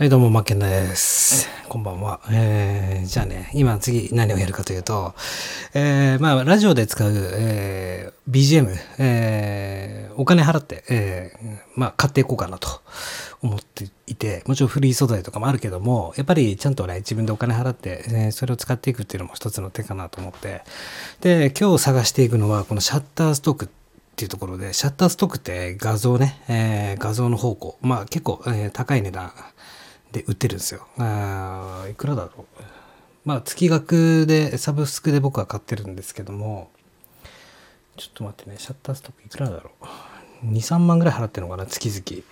はい、どうも、マッケンです。こんばんは。えー、じゃあね、今次何をやるかというと、えー、まあ、ラジオで使う、えー、BGM、えー、お金払って、えー、まあ、買っていこうかなと思っていて、もちろんフリー素材とかもあるけども、やっぱりちゃんとね、自分でお金払って、えーそれを使っていくっていうのも一つの手かなと思って、で、今日探していくのは、このシャッターストックっていうところで、シャッターストックって画像ね、えー画像の方向、まあ結構、えー高い値段で売ってるんですよ。あいくらだろう。まあ月額で、サブスクで僕は買ってるんですけども、ちょっと待ってね、シャッターストックいくらだろう。2、3万ぐらい払ってるのかな、月々。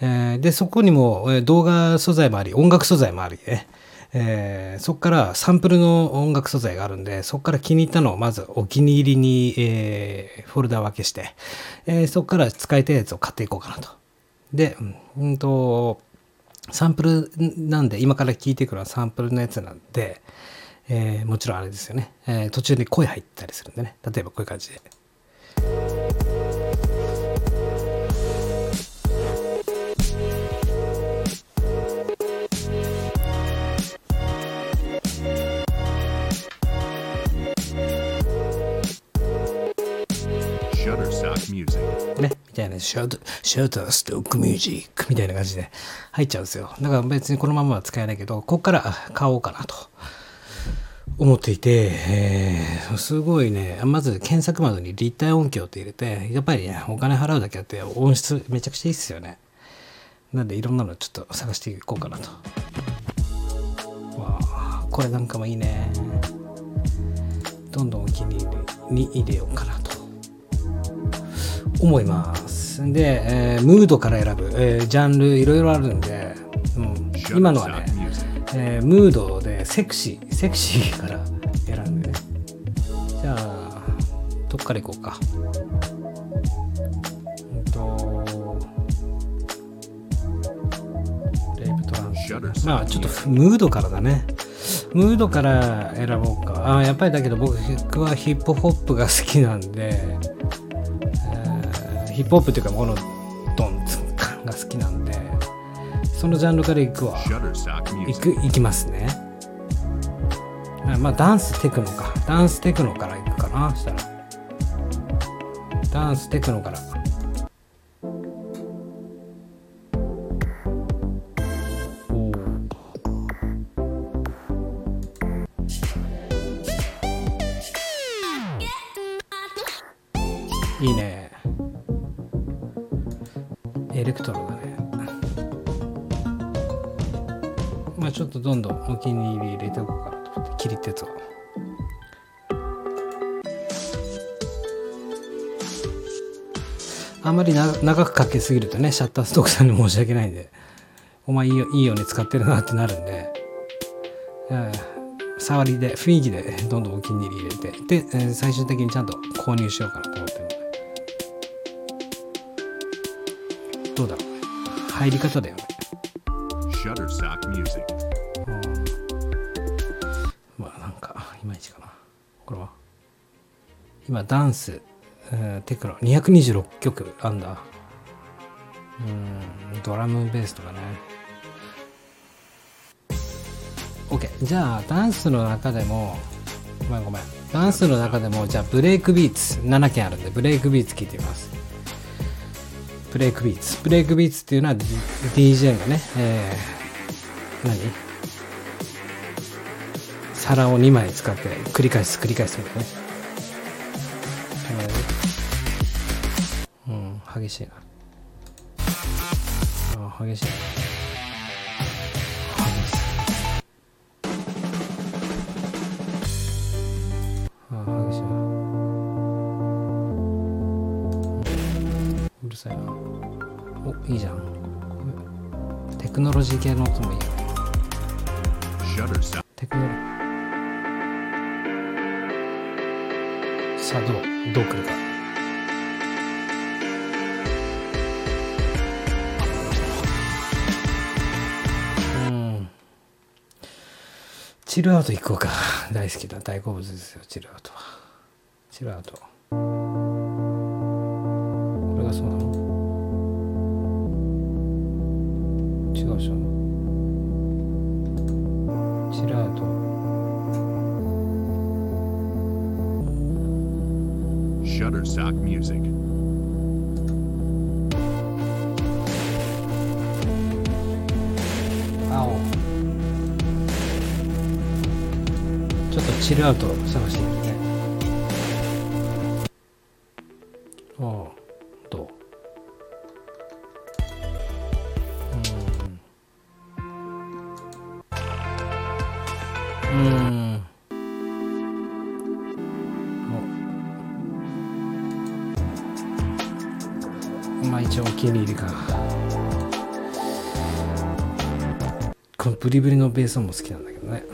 えーで、そこにも動画素材もあり、音楽素材もありね。えーそこからサンプルの音楽素材があるんで、そこから気に入ったのをまずお気に入りに、えーフォルダ分けして、えーそこから使いたいやつを買っていこうかなと。で、うんうんと、サンプルなんで、今から聞いていくのはサンプルのやつなんで、えーもちろんあれですよね、えー途中で声入ったりするんでね。例えばこういう感じで。ね、みたいな、シャート、シャーターストックミュージックみたいな感じで入っちゃうんですよ。だから別にこのままは使えないけど、ここから買おうかなと思っていて、えーすごいね、まず検索窓に立体音響って入れて、やっぱりね、お金払うだけあって音質めちゃくちゃいいっすよね。なんでいろんなのちょっと探していこうかなと。わあ、これなんかもいいね。どんどんお気に入りに入れようかなと。思います。で、えームードから選ぶ、えージャンルいろいろあるんで、うん、今のはね.えームードでセクシー、セクシーから選んでね。じゃあ、どっから行こうか。うんと、レイプトランス。まあちょっとムードからだね。ムードから選ぼうか。あやっぱりだけど僕はヒップホップが好きなんで、えーヒップホップっていうかこのドンツンカンが好きなんで、そのジャンルからいくわ。い.く、いきますね。あまあダンステクノか。ダンステクノからいくかな。したら。ダンステクノから。ておこうかなと思って、キリってやつを。あんまり長くかけすぎるとね、シャッターストックさんに申し訳ないんで、お前いいよいいように使ってるなってなるんで、うん触りで、雰囲気でどんどんお気に入り入れて、で、最終的にちゃんと購入しようかなと思ってるので。どうだろう入り方だよね。Shutterstock Music. 今ダンス、テクノ226曲あんだ。うんドラムベースとかね。OK じゃあダンスの中でもごめんごめん。ダンスの中でもじゃあブレイクビーツ7件あるんでブレイクビーツ聞いてみます。ブレイクビーツ。ブレイクビーツっていうのは D- DJ がね、えー、何？皿を2枚使って繰り返す繰り返すみたいなね、激しいな。あ激しい。な激しいあ激しいな。うるさいな。おいいじゃん。テクノロジー系の音もいいよ。テクノロジー。さあどう？どう来るか。チルアウト行こうか。大好きだ。大好物ですよ、チルアウトは。チルアウト。これがそうなの？違うじゃん。チルアウト。Shutterstock Music チルアウト探してみるねああどう？うん。う。んまあ一応お気に入りか。このブリブリのベース音も好きなんだけどね。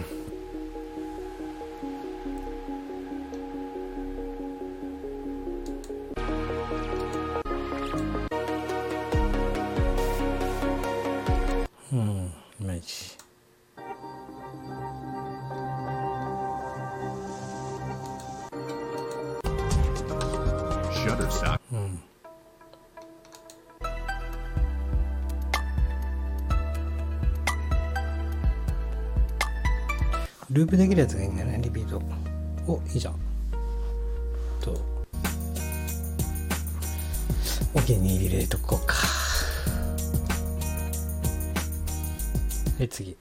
Shutterstock. うんループできるやつがいいんだよねリピート。おいいじゃん。と。お気に入り入れとこうか。はい次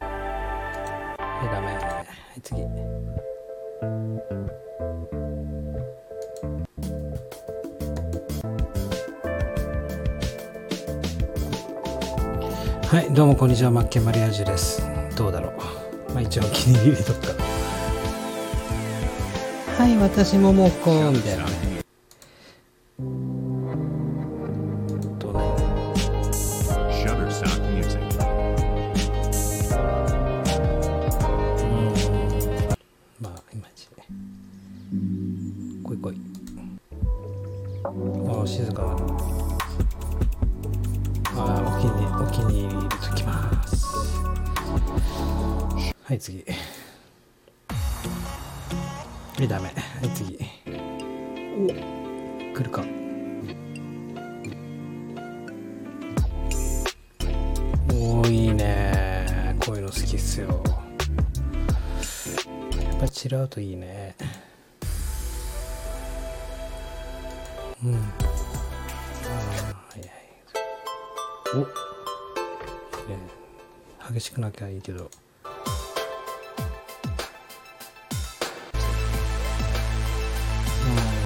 はいダメ。はい次。はい、どうもこんにちは、マッケンマリアージュです。どうだろう。まあ一応お気に入りとか。はい、私ももうこうみたいなね。チルアウトいいね。うん。ああ、はいはい。お、えー激しくなきゃいいけど。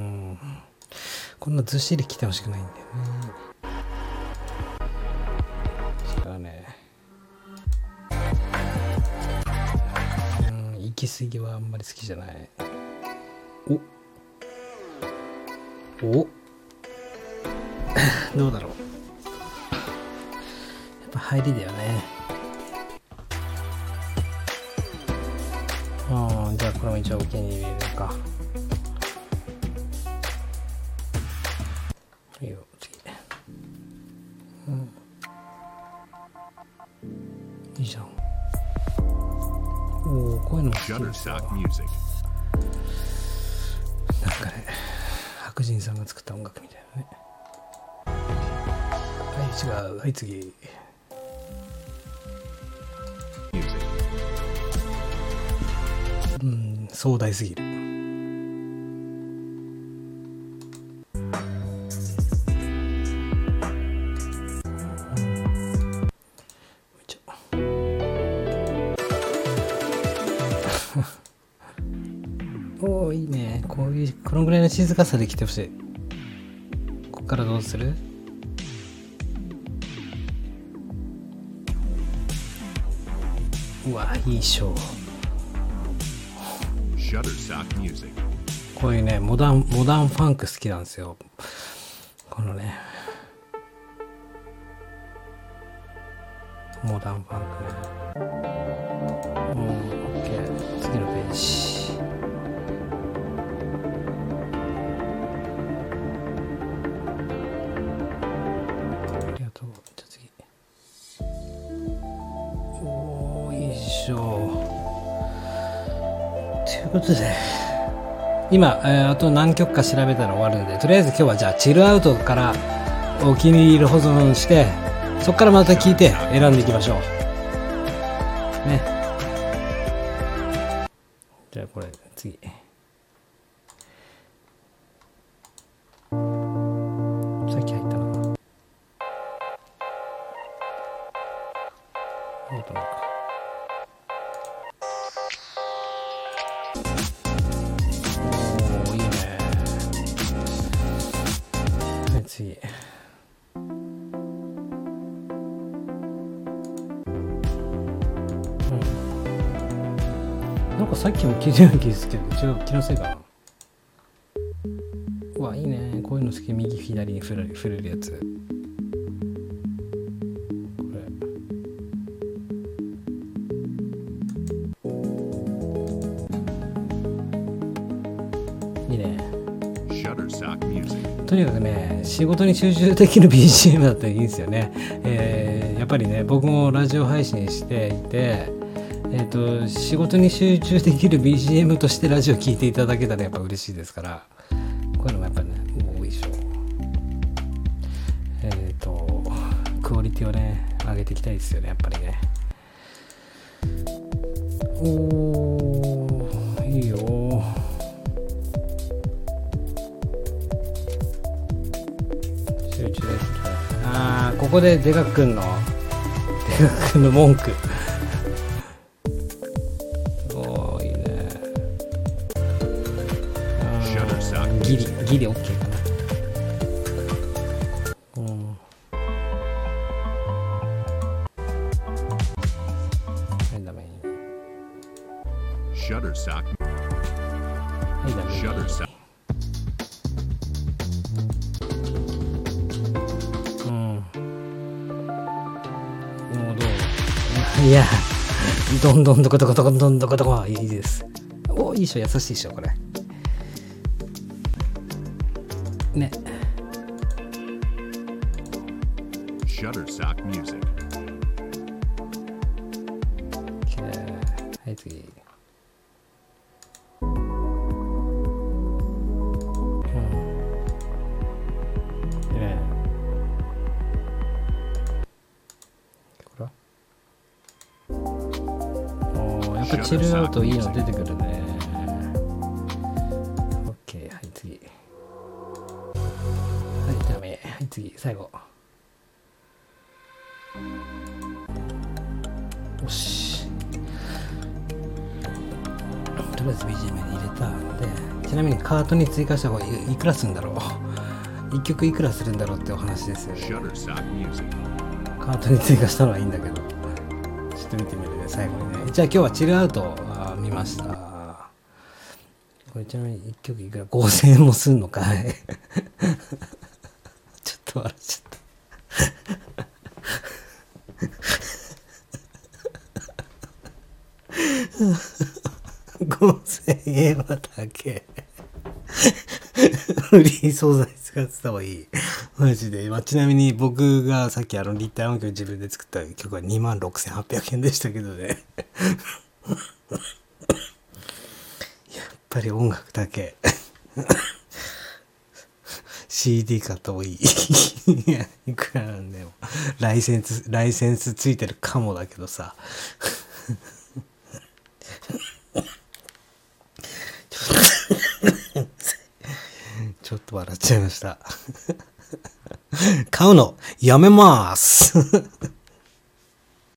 うん。こんなずっしり来てほしくないんだよね。き過ぎはあんまり好きじゃない。お。お。どうだろう。やっぱ入りだよね。ああじゃあこれも一応お気に入り入れるか。いいよいうのも好きですわ Shutterstock Music. なんかね白人さんが作った音楽みたいなねはい違うはい次 Music. うん壮大すぎる静かさで来てほしい。こっからどうする？うわいいショー.こういうねモダンモダンファンク好きなんですよ。このね。モダンファンク。ねうんことで今、えーあと何曲か調べたら終わるんでとりあえず今日はじゃあチルアウトからお気に入り保存してそこからまた聞いて選んでいきましょう。ね。じゃあこれ次。なんかさっきも聞いたような気がすけど違う気のせいかな。うわいいね。こういうの好き右左に振れる振れるやつ。これ。いいね。とにかくね仕事に集中できる BGM だったらいいんですよね、えーやっぱりね僕もラジオ配信していてえー、と仕事に集中できる BGM としてラジオ聞いていただけたらやっぱ嬉しいですからこういうのもやっぱね多いでしょえっ、とクオリティをね上げていきたいですよねやっぱりね。おーいいよ。集中です。ああここでデカ君のデカ君の文句。ギリ OK かなうんはいダメ Shutterstock. はいダメ Shutterstock. うん。もうどう？いや、どんどんどこどこどこどんどこどこいいです。おいいでしょ、優しいでしょ、これ。はい、次。うん。ねこれは？おーやっぱチルアウトいいの出てくるね。オッケー、はい、次。はい、ダメ。はい、次、最後。よし。とりあえず BGM に入れたんで、ちなみにカートに追加した方がいくらするんだろう ?1 曲いくらするんだろうってお話ですよね。カートに追加したのはいいんだけど。ちょっと見てみるね、最後にね。じゃあ今日はチルアウト見ました。これちなみに1曲いくら ?5000 円もすんのかいちょっと笑っちゃった。5000円はだけ。フリー素材使ってた方がいい。マジで。まあ、ちなみに僕がさっきあの立体音響自分で作った曲は26,800円でしたけどね。やっぱり音楽だけ。CD 買った方がいい。いくらなんでも。ライセンス、ライセンスついてるかもだけどさ。ちょっと笑っちゃいました。買うのやめます。